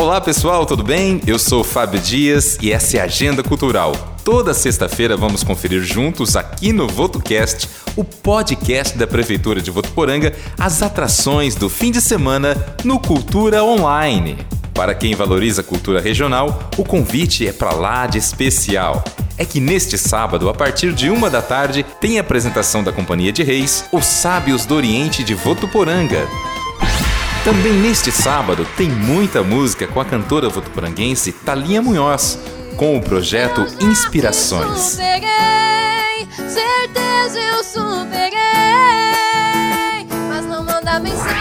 Olá pessoal, tudo bem? Eu sou Fábio Dias e essa é a Agenda Cultural. Toda sexta-feira vamos conferir juntos aqui no VotoCast, o podcast da Prefeitura de Votuporanga, as atrações do fim de semana no Cultura Online. Para quem valoriza a cultura regional, o convite é para lá de especial. É que neste sábado, a partir de uma da tarde, tem a apresentação da Companhia de Reis, Os Sábios do Oriente de Votuporanga. Também neste sábado tem muita música com a cantora votuporanguense Thalia Munhoz, com o projeto Inspirações. certeza eu superei, mas não manda mensagem.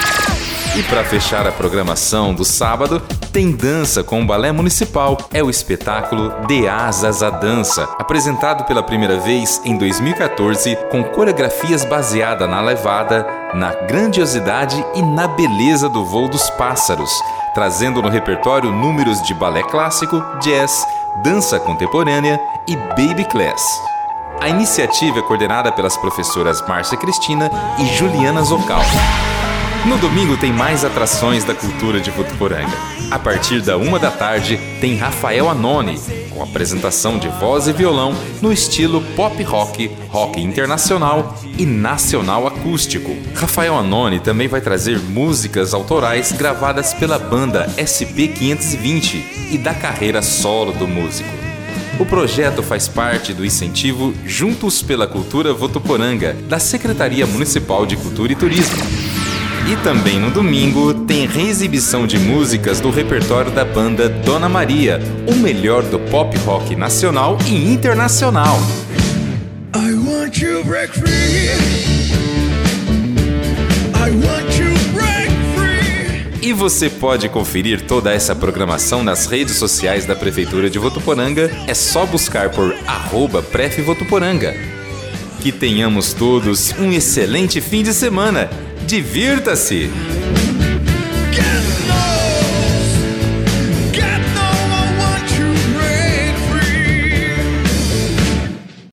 E para fechar a programação do sábado, tem dança com o Balé Municipal. É o espetáculo De Asas à Dança, apresentado pela primeira vez em 2014 com coreografias baseadas na levada, na grandiosidade e na beleza do voo dos pássaros, trazendo no repertório números de balé clássico, jazz, dança contemporânea e baby class. A iniciativa é coordenada pelas professoras Márcia Cristina e Juliana Zocal. No domingo tem mais atrações da cultura de Votuporanga. A partir da uma da tarde tem Rafael Anoni, com apresentação de voz e violão no estilo pop rock, rock internacional e nacional acústico. Rafael Anoni também vai trazer músicas autorais gravadas pela banda SP520 e da carreira solo do músico. O projeto faz parte do incentivo Juntos pela Cultura Votuporanga, da Secretaria Municipal de Cultura e Turismo. E também no domingo tem reexibição de músicas do repertório da banda Dona Maria, o melhor do pop rock nacional e internacional. I want you break free. I want you. E você pode conferir toda essa programação nas redes sociais da Prefeitura de Votuporanga. É só buscar por arroba Votuporanga. Que tenhamos todos um excelente fim de semana divirta-se!